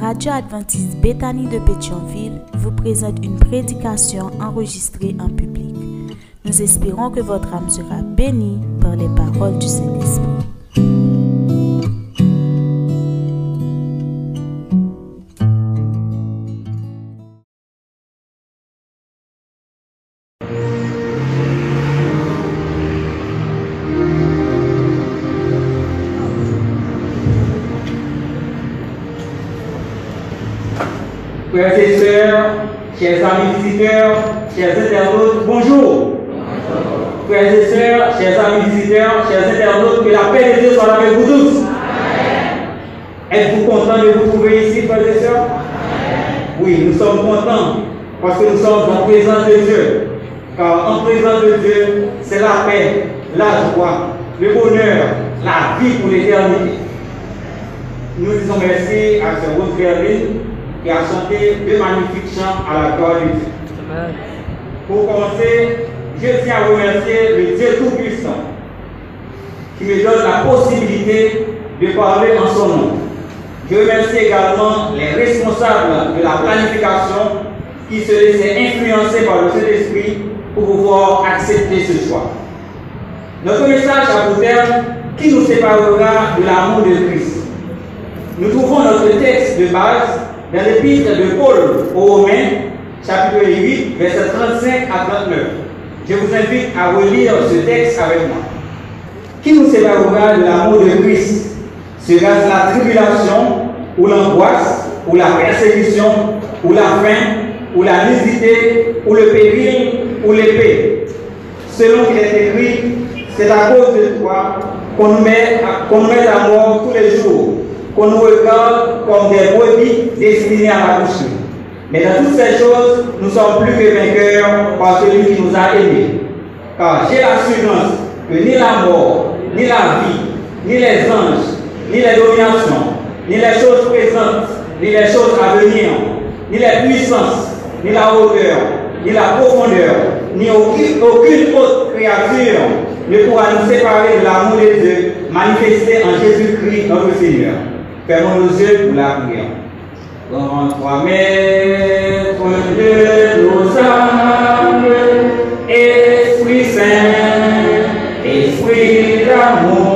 Radio adventiste Béthanie de Pétionville vous présente une prédication enregistrée en public. Nous espérons que votre âme sera bénie par les paroles du Saint-Esprit. Chers internautes, bonjour. Frères et sœurs, chers amis visiteurs, chers internautes, que la paix de Dieu soit avec vous tous. Êtes-vous contents de vous trouver ici, frères et sœurs? Oui, nous sommes contents parce que nous sommes en présence de Dieu. Car en présence de Dieu, c'est la paix, la joie, le bonheur, la vie pour l'éternité. Nous disons merci à ce Rose Gervin qui a chanté deux magnifiques chants à la gloire de Dieu. Pour commencer, je tiens à remercier le Dieu Tout-Puissant qui me donne la possibilité de parler en son nom. Je remercie également les responsables de la planification qui se laissaient influencer par le Saint-Esprit pour pouvoir accepter ce choix. Notre message a pour terme qui nous séparera de l'amour de Christ. Nous trouvons notre texte de base dans l'épître de Paul aux Romains, chapitre 8, verset 35 à 39. Je vous invite à relire ce texte avec moi. Qui nous séparera de l'amour de Christ? Sera-ce la tribulation, ou l'angoisse, ou la persécution, ou la faim, ou la nudité, ou le péril, ou l'épée? Selon qu'il est écrit, c'est à cause de toi qu'on met, met à mort tous les jours qu'on nous regarde comme des brebis destinées à la boucherie. Mais dans toutes ces choses, nous sommes plus que vainqueurs par celui qui nous a aimés. Car j'ai l'assurance que ni la mort, ni la vie, ni les anges, ni les dominations, ni les choses présentes, ni les choses à venir, ni les puissances, ni la hauteur, ni la profondeur, ni aucune, autre créature ne pourra nous séparer de l'amour de Dieu manifesté en Jésus-Christ notre Seigneur. Fermons nos yeux pour la prière. Grand toi, maître de nos âmes, Esprit Saint, Esprit d'amour,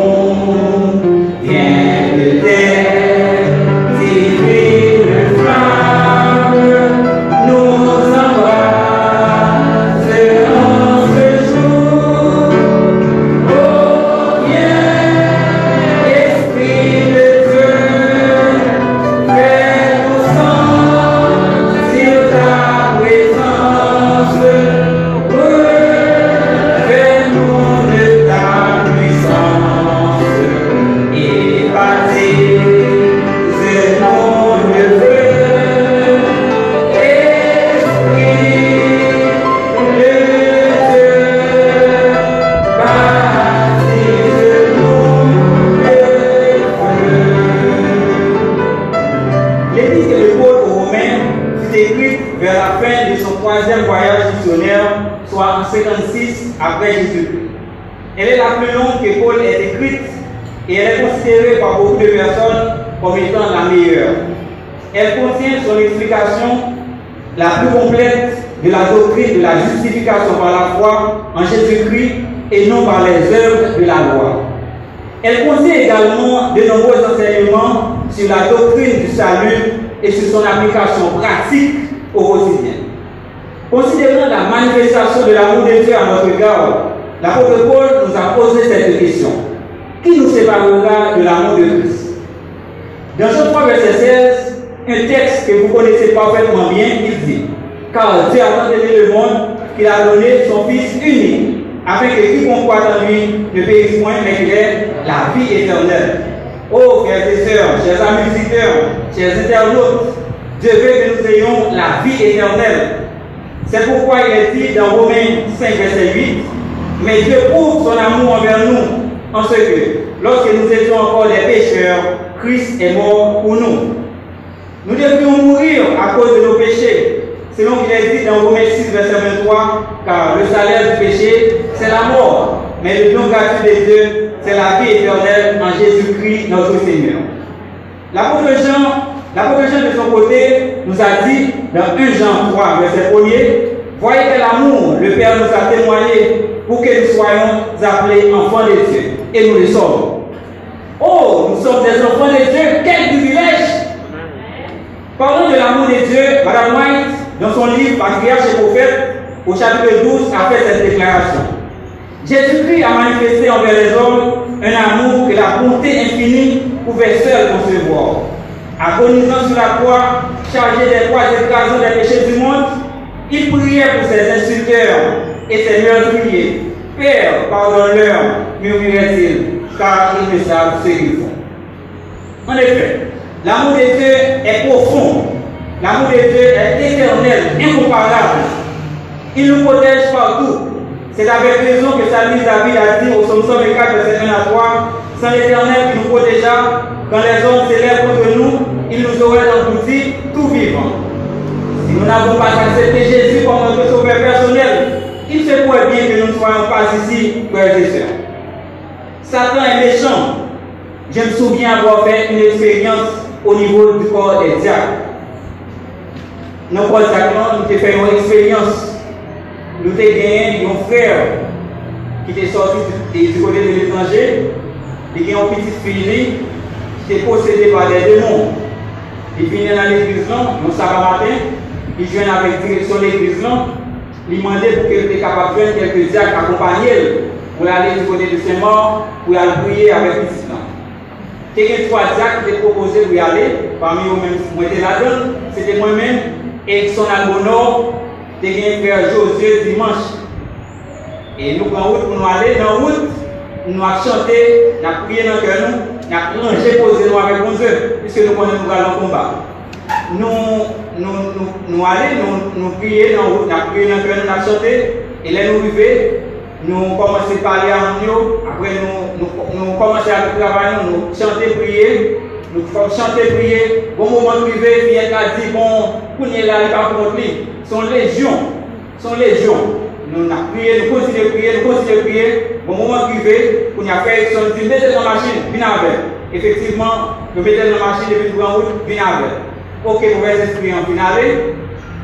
par la foi en Jésus-Christ et non par les œuvres de la loi. Elle contient également de nombreux enseignements sur la doctrine du salut et sur son application pratique au quotidien. Considérant la manifestation de l'amour de Dieu à notre égard, l'apôtre Paul nous a posé cette question. Qui nous séparera de l'amour de Christ? Dans Jean 3, verset 16, un texte que vous connaissez parfaitement bien, il dit Car Dieu a tant le monde qu'il a donné son Fils unique, afin que quiconque croit en lui ne périsse point, mais qu'il ait la vie éternelle. Oh, frères et sœurs, chers amis chers internautes, Dieu veut que nous ayons la vie éternelle. C'est pourquoi il est dit dans Romains 5, verset 8, Mais Dieu prouve son amour envers nous, en ce que, lorsque nous étions encore des pécheurs, Christ est mort pour nous. Nous devions mourir à cause de nos péchés, selon qu'il est dit dans Romains 6, verset 23, car le salaire du péché, c'est la mort, mais le don gratuit de Dieu, c'est la vie éternelle en Jésus-Christ, notre Seigneur. L'apôtre Jean Jean de son côté nous a dit dans 1 Jean 3, verset 1er, Voyez quel amour le Père nous a témoigné pour que nous soyons appelés enfants de Dieu. Et nous le sommes. Oh, nous sommes des enfants de Dieu. Quel privilège Parlons de l'amour de Dieu. Madame White, dans son livre Patriarche et prophète, au chapitre 12, a fait cette déclaration. Jésus-Christ a manifesté envers les hommes un amour que la bonté infinie pouvait seule concevoir. Agonisant sur la croix, chargé des poids écrasants des péchés du monde, il priait pour ses insulteurs et ses meurtriers. Père, pardonne-leur, murmurait-il, car ils ne savent ce qu'ils font. En effet, l'amour de Dieu est profond. L'amour de Dieu est éternel, incomparable. Il nous protège partout. C'est avec raison que Salut David a dit au psaume 124, verset 1 à 3, Sans l'éternel qui nous protégea, quand les hommes s'élèvent contre nous, il nous aurait engloutis tout vivant. Si nous n'avons pas accepté Jésus comme notre sauveur personnel, il se pourrait bien que nous ne soyons pas ici, frères et sœurs. Satan est méchant. Je me souviens avoir fait une expérience au niveau du corps des diacres. Nous, avons fait une expérience. Nous avons gagné un frère qui était sorti du côté de l'étranger. Il a une petite fille qui était possédée par des démons. Il venait dans l'église, nous savons matin, il vient avec direction de l'église, il demandait pour qu'il soit capable de faire quelques diacres accompagner pour aller du côté de Saint-Mort, pour aller prier avec le petit Quelques trois diacres qui étaient proposés pour y aller, parmi eux-mêmes, moi là-dedans, c'était moi-même, et son albono, c'était un frère Josué dimanche. Et nous prenons route pour nous aller dans la route, nous avons chanté, nous avons prié dans le cœur, nous avons rangé, posé nous avec mon Dieu, puisque nous connaissons nous allons combat. Nous nous, nous, allons, nous, nous prier dans la route, nous prié dans le cœur, nous avons chanté, et là nous arrivons, nous commençons à parler en nous, après nous, nous, nous commençons à travailler, nous chanter, prier, nous chanter, prier. Bon moment privé, il a dit, bon, pour nous là, il contre lui. Son légion, son légion. Nous avons prié, nous continuons à prier, nous continuons à prier. Bon moment privé, pour nous faire, son dit, mettez dans la machine, venez avec. Effectivement, nous mettons dans la machine, et puis nous en route, venez avec. Ok, mauvais esprit en finale,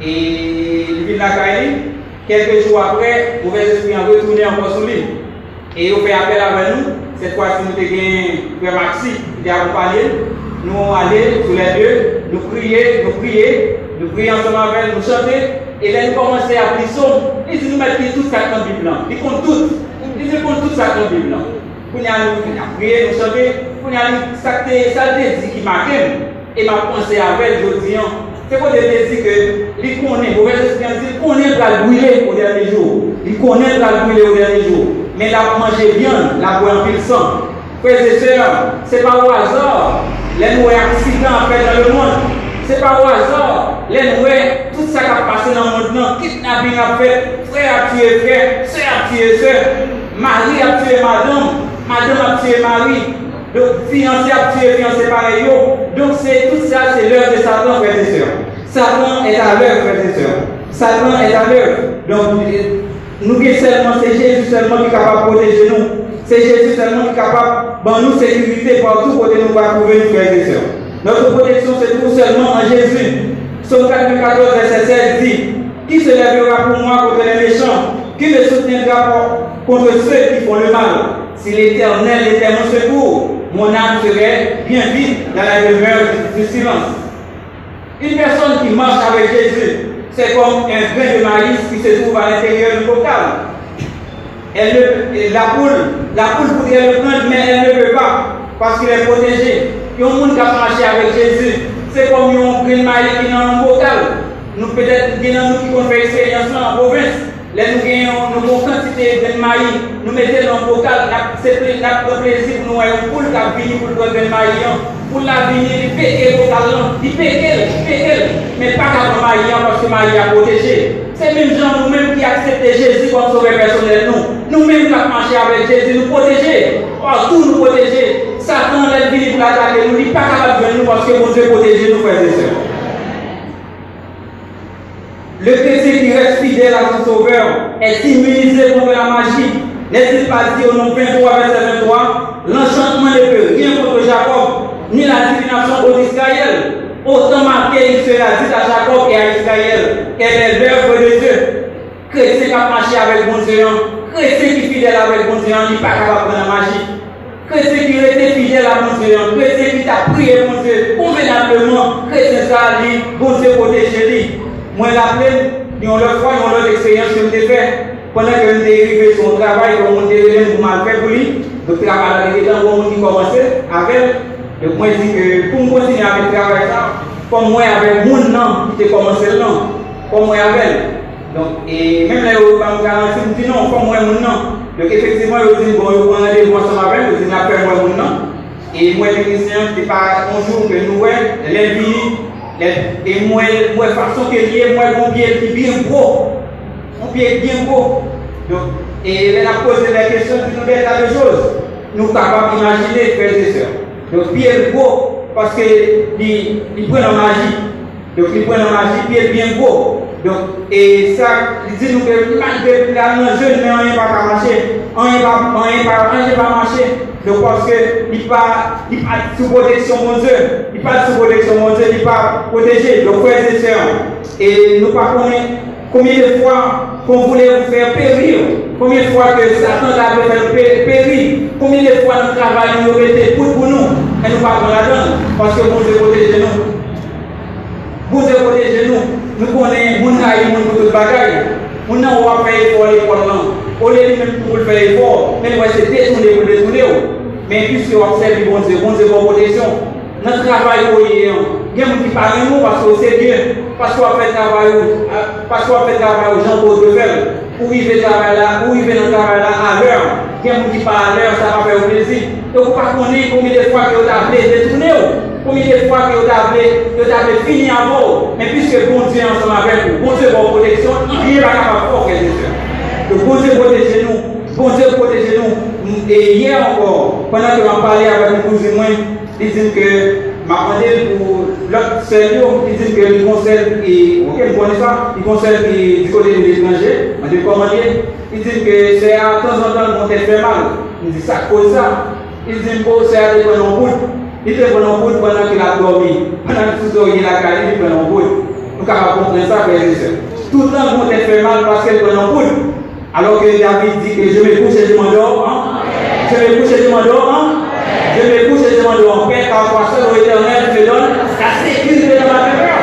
et il vient la. Quelques jours après, mauvais esprit en retourné encore sur. Et il fait appel avec nous. Cette fois-ci, nous avons Frère Maxi qui a accompagné. Nous allons tous les deux, nous prier, nous prier, nous prier ensemble avec nous chanter. Et là, nous commençons à prier son. Il dit nous mettons tout ça dans la Bible. Il compte tout. Il dit compte tout ça dans la Bible. Nous prier, nous chanter. Pour nous ça dit qui m'a et m'a pensé avec aujourd'hui. C'est quoi de dire que il connaît, mauvais esprit, il connaît la brûler au dernier jour. Il connaît la brûler au dernier jour. Mais la manger bien, la boire en pile sang. Frères et sœurs, ce n'est pas au hasard. Les nouveaux accidents fait dans le monde. Ce n'est pas au hasard. Les nouveaux, tout ça qui a passé dans le monde, kidnapping a fait, frère a tué frère, soeur a tué soeur, mari a tué madame, madame a tué mari, donc, fiancé a tué fiancé pareil. Donc, c'est tout ça, c'est l'heure de Satan, frères et sœurs. Satan est à l'heure, frères et sœurs. Satan est à l'heure. Donc, nous seulement, c'est Jésus seulement qui est capable de protéger nous. C'est Jésus seulement qui est capable de nous sécurité partout côté nous va trouver et sœurs. Notre protection se trouve seulement en Jésus. Psaume 94, verset 16 dit Qui se lèvera pour moi contre les méchants? Qui me soutiendra contre ceux qui font le mal? Si l'éternel était mon secours, mon âme serait bien vite dans la demeure du silence. Une personne qui marche avec Jésus, c'est comme un grain de maïs qui se trouve à l'intérieur du bocal. Elle la poule, la poule pourrait le prendre, mais elle ne peut pas, parce qu'il est protégé. Il y a un monde qui a marché avec Jésus. C'est comme un de maïs qui est dans un bocal. Nous peut-être, nous qui ont fait expérience en province. Là, nous avons une quantité de maïs, nous mettons dans le bocal, c'est un plaisir pour nous, une poule qui a venu pour le maïs. Pour la venir, il péquer le bocal, il péquer, il péquer, mais pas qu'à le maïs parce que maïs a protégé. C'est même gens nous-mêmes qui acceptent Jésus comme sauveur personnel, nous. Nous-mêmes qui marché avec Jésus, nous protéger. tout nous protéger. Satan, est venu pour l'attaquer, nous, il n'est pas capable de nous parce que mon Dieu protège nous, frères et sœurs. Le chrétien qui reste fidèle à son sauveur est immunisé contre la magie. N'est-il pas dit au nom 23, verset 23 L'enchantement ne peut rien contre Jacob, ni la divination contre Israël. autant marqué il sera dit à Jacob et à Israël qu'elle est l'œuvre de Dieu. Chrétien qui a marché avec bon Dieu, chrétien qui est fidèle avec bon Dieu, il n'est pas capable de la magie. Chrétien qui était fidèle à mon Dieu, chrétien qui t'a prié mon Dieu, convenablement, chrétien ça dit, bon Dieu protège lui. Moi, l'appelle, ils ont leur foi, ils ont leur expérience que j'ai fait. Pendant que je arrivé son travail, comme on dit, pour mal fait pour lui, le travail avec les gens, pour qui commençait avec, et moi, je dis que pour continuer avec le travail, comme moi, avec mon nom, qui a commencé le nom, comme moi, avec. Donc, et même là, on va me garantir, je dis non, comme moi, mon nom. Donc, effectivement, je dis, bon, je prends rendez-vous ensemble avec, je dis, appelle moi mon nom. Et moi, technicien, c'est pas un jour que nous, les vies, et moi, moi, façon que lié, moi, mon pied est bien gros. Mon pied est bien gros. Donc, et elle a posé la question, nous des choses. Nous sommes capables d'imaginer, frères et sœurs. Donc, est gros, parce qu'il prend la magie. Donc, il prend la magie, est bien gros. Donc, et ça, il dit nous que malgré la jeune, mais on n'est pas marcher. On n'est pas, on pas, on pas marcher. Donc, parce qu'il pas, il pas sous protection, mon Dieu. Il n'est pas sous protection, mon Dieu. Il n'est pas protégé. Donc, frères et sœurs, et nous pas connaître combien de fois qu'on voulait vous faire périr? Combien de fois que Satan l'a fait périr? Combien de fois nous travaillons, nous mettons pour, pour nous? Et nous pas la donne. Parce que mon Dieu protège nous. Bon Dieu protège nous. Nous connaissons, nous avons tout bagaille. Nous n'avons pas fait effort l'école. Au lieu de même pour faire effort, mais nous se détourner pour détourner. Mais puisque on observe bon Dieu, bon Dieu, bonne protection. Notre travail y il y a des gens qui parlent nous parce que c'est bien, parce qu'on fait travail, parce qu'on fait travail aux gens pour le faire. Il fait travail là, où il fait le travail là à l'heure. Il y a qui parlent à l'heure, ça va faire plaisir. Donc, par contre, combien de fois que vous avez détourné, combien de fois que vous avez, vous avez fini à vous. Mais puisque bon Dieu ensemble avec vous, bon Dieu votre protection, il n'est pas capable de faire quelque chose. Donc, bon Dieu protège nous, bon Dieu protège nous. Et hier encore, pendant que je parlais avec mon cousin, il dit que m'a demandé pour l'autre sérieux, ils disent que le conseil, et, ok, vous connaissez ça, conseil qui du côté de l'étranger, on dit ils disent que c'est à temps en temps qu'on fait mal. Ils disent ça cause ça. Ils disent que c'est à bonnes boules. Ils bonnes boules pendant qu'il a dormi. Pendant que tout il a calé, il dit bonnes boules. Nous ça, frères et sœurs. Tout le temps fait mal parce qu'elle est bonne boule. Alors que David dit que je me couche et je m'endors, hein? Je me couche et je m'endors, hein? Je me couche et je m'endors en paix, car toi seul, l'éternel, te donne la sécurité dans ma demeure.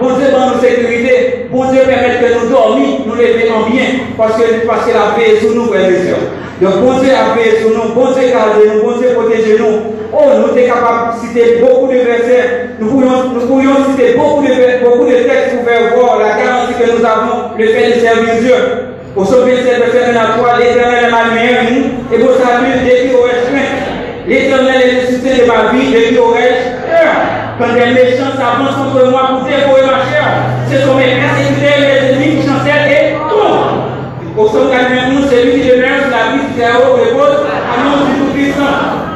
Bon Dieu donne nous sécurité. Bon Dieu permet que nous dormions, nous levions en bien, parce que, parce que la paix est sur nous, frères et sœurs. Donc, bon Dieu a paix sur nous, bon Dieu garde nous, bon Dieu protège nous. Oh, nous sommes capables de citer beaucoup de versets. Nous pourrions, nous citer beaucoup de, beaucoup de textes pour faire voir la garantie que nous avons, le fait de servir Dieu. Au sauver cette verset 1 à 3, l'éternel est ma lumière, nous, et vos saluts, depuis au L'éternel est soutien de ma vie, depuis aurais-je peur. Quand les méchants s'avancent contre moi pour dévorer ma chair, ce sont mes persécuteurs, mes ennemis qui et tout. Au son 91, c'est lui qui demeure sur la vie du Très-Haut repose, annonce du Tout-Puissant.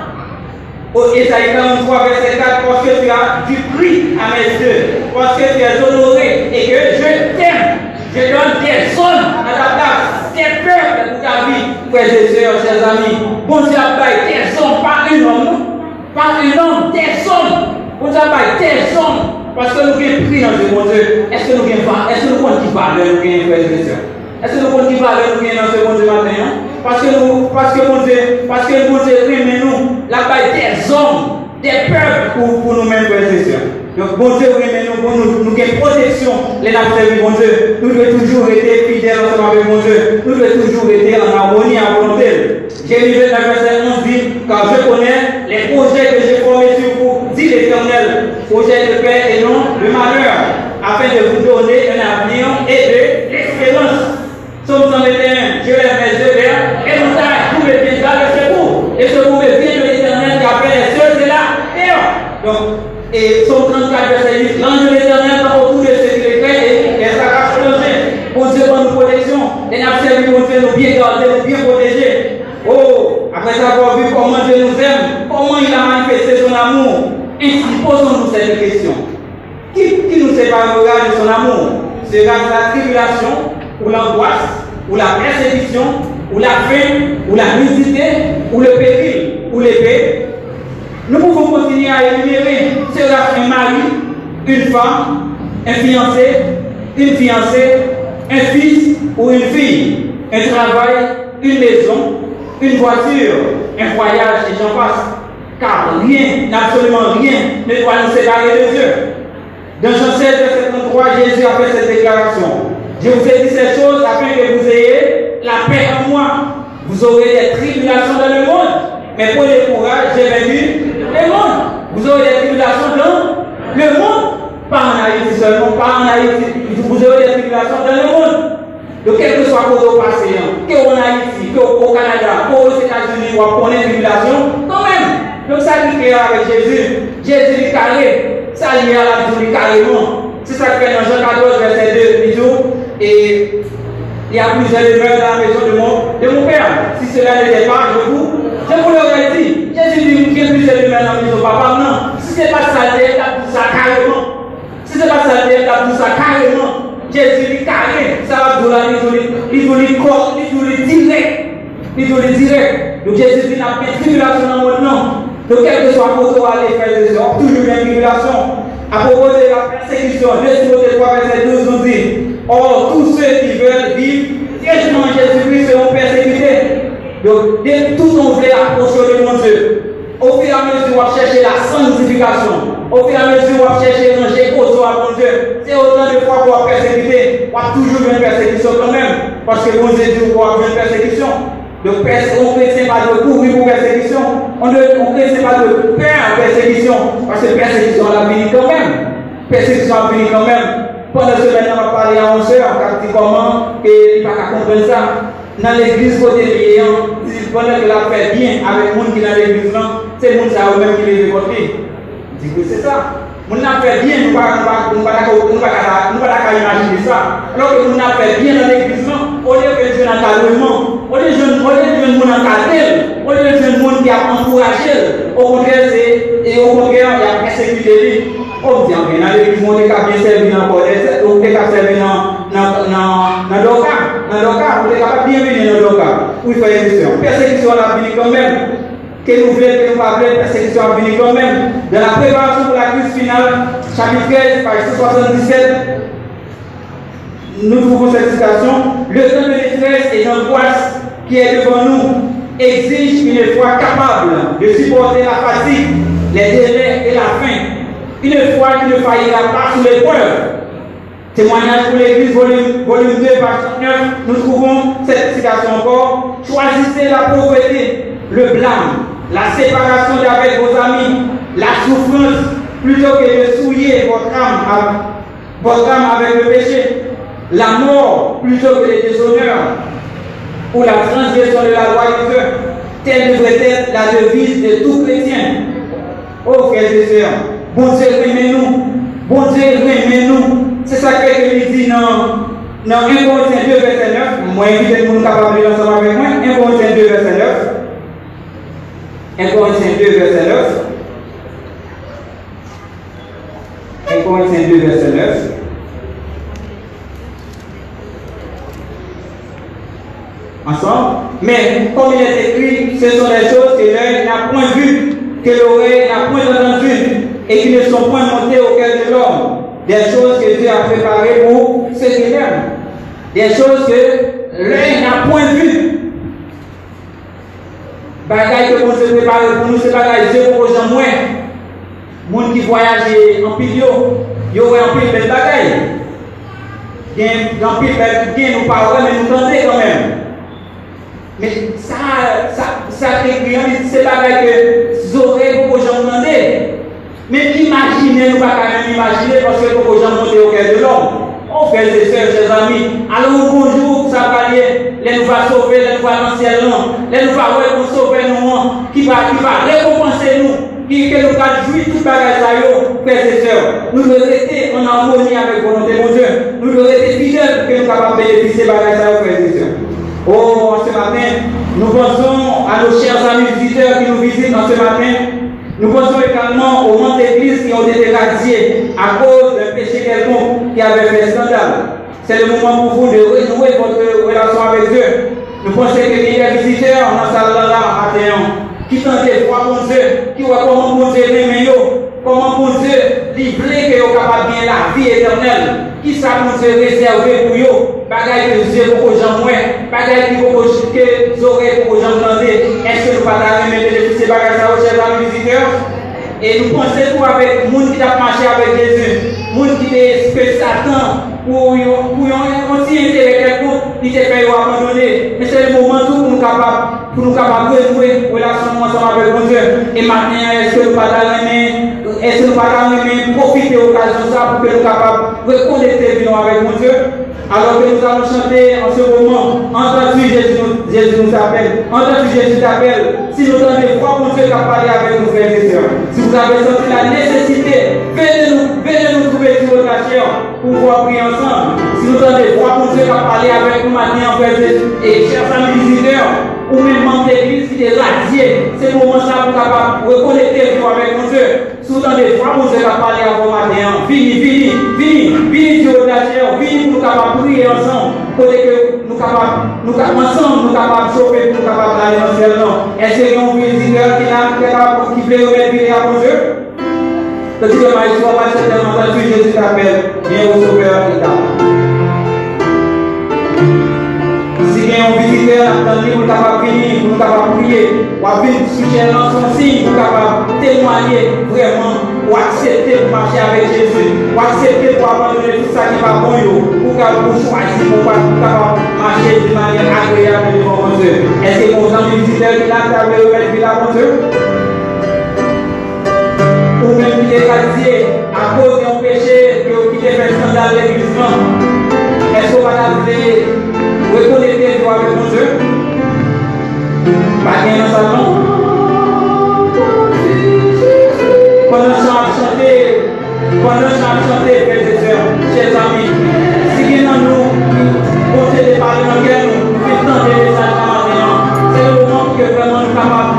Au Ésaïe 43, verset 4, parce que tu as du prix à mes yeux, parce que tu es honoré et que je t'aime. Je donne des zones à ta place, des peurs pour ta vie, frères et sœurs, chers amis. Bon Dieu des zones, pas un homme, pas un homme, des zones. Bon Dieu des zones. Parce que nous avons pris dans ce bon Dieu. Est-ce que nous avons Est-ce que nous avons qui parle nous avons frères et sœurs? Est-ce que nous avons qui parle nous avons dans ce bon Dieu matin Parce que nous, parce que bon Dieu, parce que bon Dieu remet nous la baille des hommes, des peuples pour, pour nous-mêmes, frères et sœurs. Donc, bon Dieu, oui, mais nous, nous, nous, avons protection, les de bon Dieu. Nous devons toujours être fidèles ensemble avec bon Dieu. Nous devons toujours être en harmonie, en volonté. Jérémie 29, verset 11 dit, car je connais les projets que j'ai formés sur vous, dit l'Éternel, projets de paix et non de malheur, afin de vous donner un avenir et de l'espérance. Somme 121, je lève mes yeux vers et nous vous me pieds dans le secours. Et ce vous me vient de l'Éternel qui appelle les cieux et la terre. Donc, et son 34 verset 8, l'ange de l'éternel va autour de ce qui est fait et ça va changer. Bon Dieu, bonne protection. Et nous avons bon Nous bien garder, nous bien protéger. Oh, après avoir vu comment Dieu nous aime, comment il a manifesté son amour, ainsi posons-nous cette question. Qui, qui nous séparera de son amour? Sera la tribulation, ou l'angoisse, ou la persécution, ou la faim, ou la nudité, ou le péril, ou l'épée nous pouvons continuer à énumérer. Sera un mari, une femme, un fiancé, une fiancée, un fils ou une fille, un travail, une maison, une voiture, un voyage et j'en passe. Car rien, absolument rien, ne doit nous séparer de Dieu. Dans Jean 16, verset 33, Jésus a fait cette déclaration. Je vous ai dit ces choses afin que vous ayez la paix en moi. Vous aurez des tribulations dans le monde, mais prenez courage, j'ai vaincu le monde. Vous aurez des tribulations dans le monde, pas en Haïti seulement, pas en Haïti. Vous aurez des tribulations dans le monde. Donc, quel que soit votre passé, hein, que en Haïti, que au Canada, que aux États-Unis, ou à des tribulations, quand même. Donc, ça dit avec Jésus, Jésus est carré, ça lié à la vie carrément. C'est ça que dans Jean 14, verset 2, il dit, et il y a plusieurs demeures dans la maison de mon, de mon Père. Si cela n'était pas, je vous, je vous l'aurais dit. Jésus dit, il y a plusieurs demeures dans la maison papa. Non, si ce n'est pas ça, il tout ça carrément. Si ce n'est pas ça, il y a tout ça carrément. Jésus carré, ça va douleur, il doit le corps, il doit le direct. Il doit le direct. Donc Jésus dit, il y a une tribulation dans le monde, non. Donc quel que soit votre aller faire des hommes, toujours une tribulation. À propos de la persécution, 2 Timothée 3, verset 12 nous dit, Or, tous ceux qui veulent vivre directement Jésus-Christ seront persécutés. Donc, dès tout on veut approcher de mon Dieu, au fur et à mesure, on va chercher la sanctification. Au fur et à mesure, on va chercher ranger autour à mon Dieu. C'est autant de fois qu'on va persécuter, on va toujours une persécution quand même. Parce que mon Dieu va une persécution. Donc, on ne chrétien pas de courir pour persécution. On ne chrétien pas de peur persécution. Parce que persécution, on la fini quand même. Persécution, on fini quand même. Pendant ce matin, on va parler à 11 heures, on comment, et il va comprendre ça. Dans l'église côté lié, pendant que la fait bien avec le monde qui est dans l'église, c'est le monde qui qui les que c'est ça. Moun n'a fait bien, nous ne pouvons pas imaginer ça. Alors que nous n'a fait bien dans l'église, au lieu que Dieu encadrement, au lieu de jeunes monde encadré, au lieu de jeunes monde qui a encouragé, au contraire, c'est, et au contraire, il a persécuté On dit, dans l'église, on est bien servi dans le cas, on est capable bien. Oui, faire question. Persécution, la vie quand même que nous voulons, que nous pas persécution à venir quand même. Dans la préparation pour la crise finale, chapitre 13, page 77, nous trouvons cette citation. Le temps de détresse et d'angoisse qui est devant nous exige une foi capable de supporter la fatigue, les délais et la faim. Une foi qui ne faillira pas sous l'épreuve. Témoignage pour l'Église, volume, volume 2, page 9, nous trouvons cette citation encore. Choisissez la pauvreté, le blâme, la séparation avec vos amis, la souffrance, plutôt que de souiller votre âme, avec le péché, la mort plutôt que le déshonneur, ou la transgression de la loi de Dieu. Telle devrait être la devise de tout chrétien. Oh frères et sœurs, bon Dieu, aimez-nous. Bon Dieu, aimez-nous. C'est ça que dit dans, dans 1 Corinthiens 2, verset 9. Moi, invite nous capable de ensemble avec moi. 1 Corinthiens 2, verset 9. 1 Corinthiens 2, verset 9. 1 Corinthiens 2, verset 9. Ensemble. Mais comme il est écrit, ce sont des choses que l'œil n'a point vues, que l'oreille n'a point entendues, et qui ne sont point montées au cœur de l'homme. Des choses que Dieu a préparées pour ceux qui l'aiment. Des choses que l'œil n'a point vues bagaille que vous se prépare pour nous, c'est bagaille Dieu pour aux gens moins. gens qui voyagent en pile, yo ouais en pile belle bagaille. Gen en pile belle nous parlons mais nous tentons quand même. Mais ça ça ça écrit c'est bagaille que oreilles pour aux gens demander. Mais imaginez nous pas même imaginer parce que pour aux gens monter au cœur de l'homme. Frères et sœurs, chers amis, allons bonjour, ça va aller, les nous va sauver, les nous va dans le ciel, les nous va pour sauver nous, qui va, qui va récompenser nous, qui que nous va jouir tout bagage à frères et sœurs. Nous devons rester en harmonie avec volonté mon Dieu. Nous devons rester fidèles que nous capables de bénéficier de bagage à frères et sœurs. Oh, ce matin, nous pensons à nos chers amis visiteurs qui nous visitent dans ce matin. Nous pensons également aux membres d'église qui ont été radiés à cause d'un péché quelconque qui avait fait. C'est le moment pour vous de renouer votre relation avec Dieu. Nous pensons a des visiteurs dans cette salle-là matin qui tentent de voir mon Dieu, qui voient comment mon Dieu aime comment mon Dieu li vle ke yo kapab bien la vi eternel, ki sa moun se rezerve pou yo, bagay ke zye pou ko jan mwen, bagay ki pou ko chike zore pou ko jan blande, eske nou pata reme benefise bagay sa yo chè dan viziteur? E nou pense pou avek moun ki tap manche avek Jezu, moun ki te espe satan, pou yon konti entere kekou, li te fè yo abandone, men se le mouman tou pou nou kapab, pou nou kapab kwenjouwe, pou la son mouman sa mabek moun Dieu, e maten eske nou pata reme, Est-ce que nous pouvons profiter de l'occasion ça pour que nous capables de reconnecter avec mon Dieu Alors que nous allons chanter en ce moment, entendu Jésus, Jésus nous appelle, entendu Jésus t'appelle. Si nous des voix, mon Dieu qui a parlé avec nos frères et sœurs. Si vous avez senti la nécessité, venez nous, venez nous trouver chair pour pouvoir prier ensemble. Si nous avons des voix, mon Dieu qui a parlé avec nous maintenant, frères et chers amis visiteurs, ou même membre d'église qui est radié, c'est le moment ça pour capable reconnecter avec mon Dieu. Sous dans des fois, mon Dieu a parlé à vos matins. Fini, fini, fini, fini sur la chair, fini pour nous capables prier ensemble. Pour que nous capables, nous nous capables de sauver, nous capables d'aller. Est-ce qu'il y a un visiteur qui qui à mon Dieu? Le Dieu m'a dit, soit pas certainement entendu, Jésus t'appelle, viens au sauveur qui t'a. Si gen yon visiteur attendi pou kapap vini, pou kapap priye, wap vin suje lan son sin pou kapap témoigner vraiment ou accepter pour marcher avec Jésus, ou accepter pour abandonner tout ça qui va bon pour vous choisir pour capable marcher de manière agréable devant Dieu. Est-ce que ami visiteur qui là, là, mon Dieu? Qui à cause d'un péché qui est fait scandale l'église, est-ce qu'on va l'appeler reconnecter toi avec mon Dieu? Pas bien dans sa langue. Pendant que je chanter, pendant que je chanter, frères et sœurs, chers amis, si bien dans nous, conseil de parler dans nous, messages à matin, c'est le moment que vraiment nous sommes capables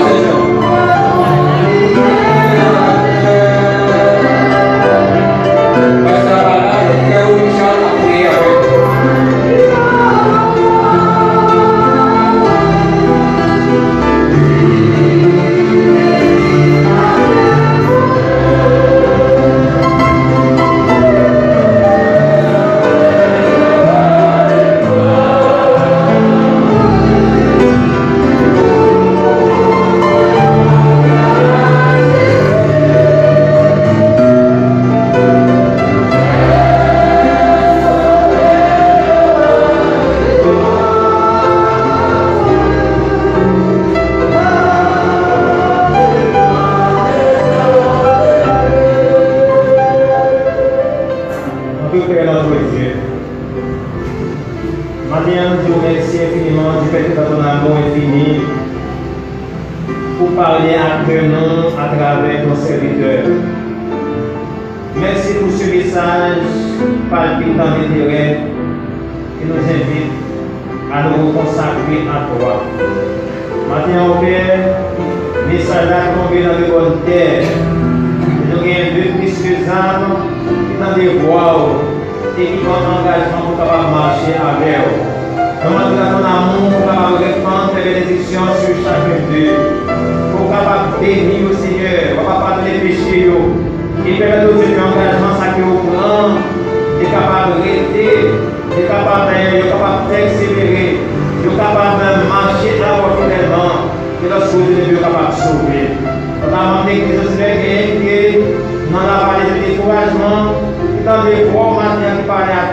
Amém. peut faire l'entrée de Dieu. Maintenant, je vous remercie infiniment du fait que ton amour infini pour parler à nous à travers ton serviteur. Merci pour ce message palpitant d'intérêt qui nous invite à nous consacrer à toi. Maintenant, Père, message là tombé dans de bonnes. Nous avons deux puisque âmes qui sont des voix et qui ont un engagement pour pouvoir marcher avec eux. Nous demandons ton amour pour pouvoir répandre tes bénédictions sur chacun d'eux. Pour pouvoir bénir au Seigneur, pour pouvoir pardonner les péchés. Et permettre aux Dieu d'engagement sacré au grand, est capable de rester, est capable de capable d'excélérer, est capable de marcher là où fidèlement, et lorsque Dieu est capable de sauver. Notamment l'église aussi qui est dans la vallée de découragement, qui dans les gros matins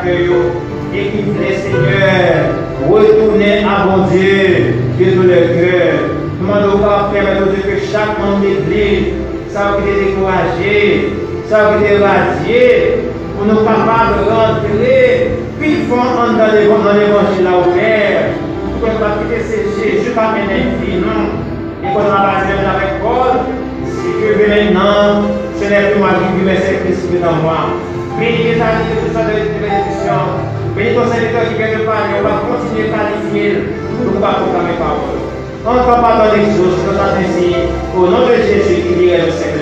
Dieu, et qui voulait Seigneur retourner à bon Dieu de tout le cœur. Demandons permettre au Dieu que chaque membre d'église ça qui est découragé, ça qui est radié, pour nous capables de rentrer vivant dans l'évangile là au Père, pour qu'on va quitter ce Jésus pas mener vie, non. Et qu'on va passer avec Paul, si Dieu veut maintenant, ce n'est plus moi qui vis, mais c'est Christ qui est dans moi. Bénis les amis de ça de bénédiction. Bénis ton serviteur qui vient de parler, on va continuer à qualifier pour pas proclamer parole. On ne va pas dans les choses, nous ainsi, au nom de Jésus qui vit le siècle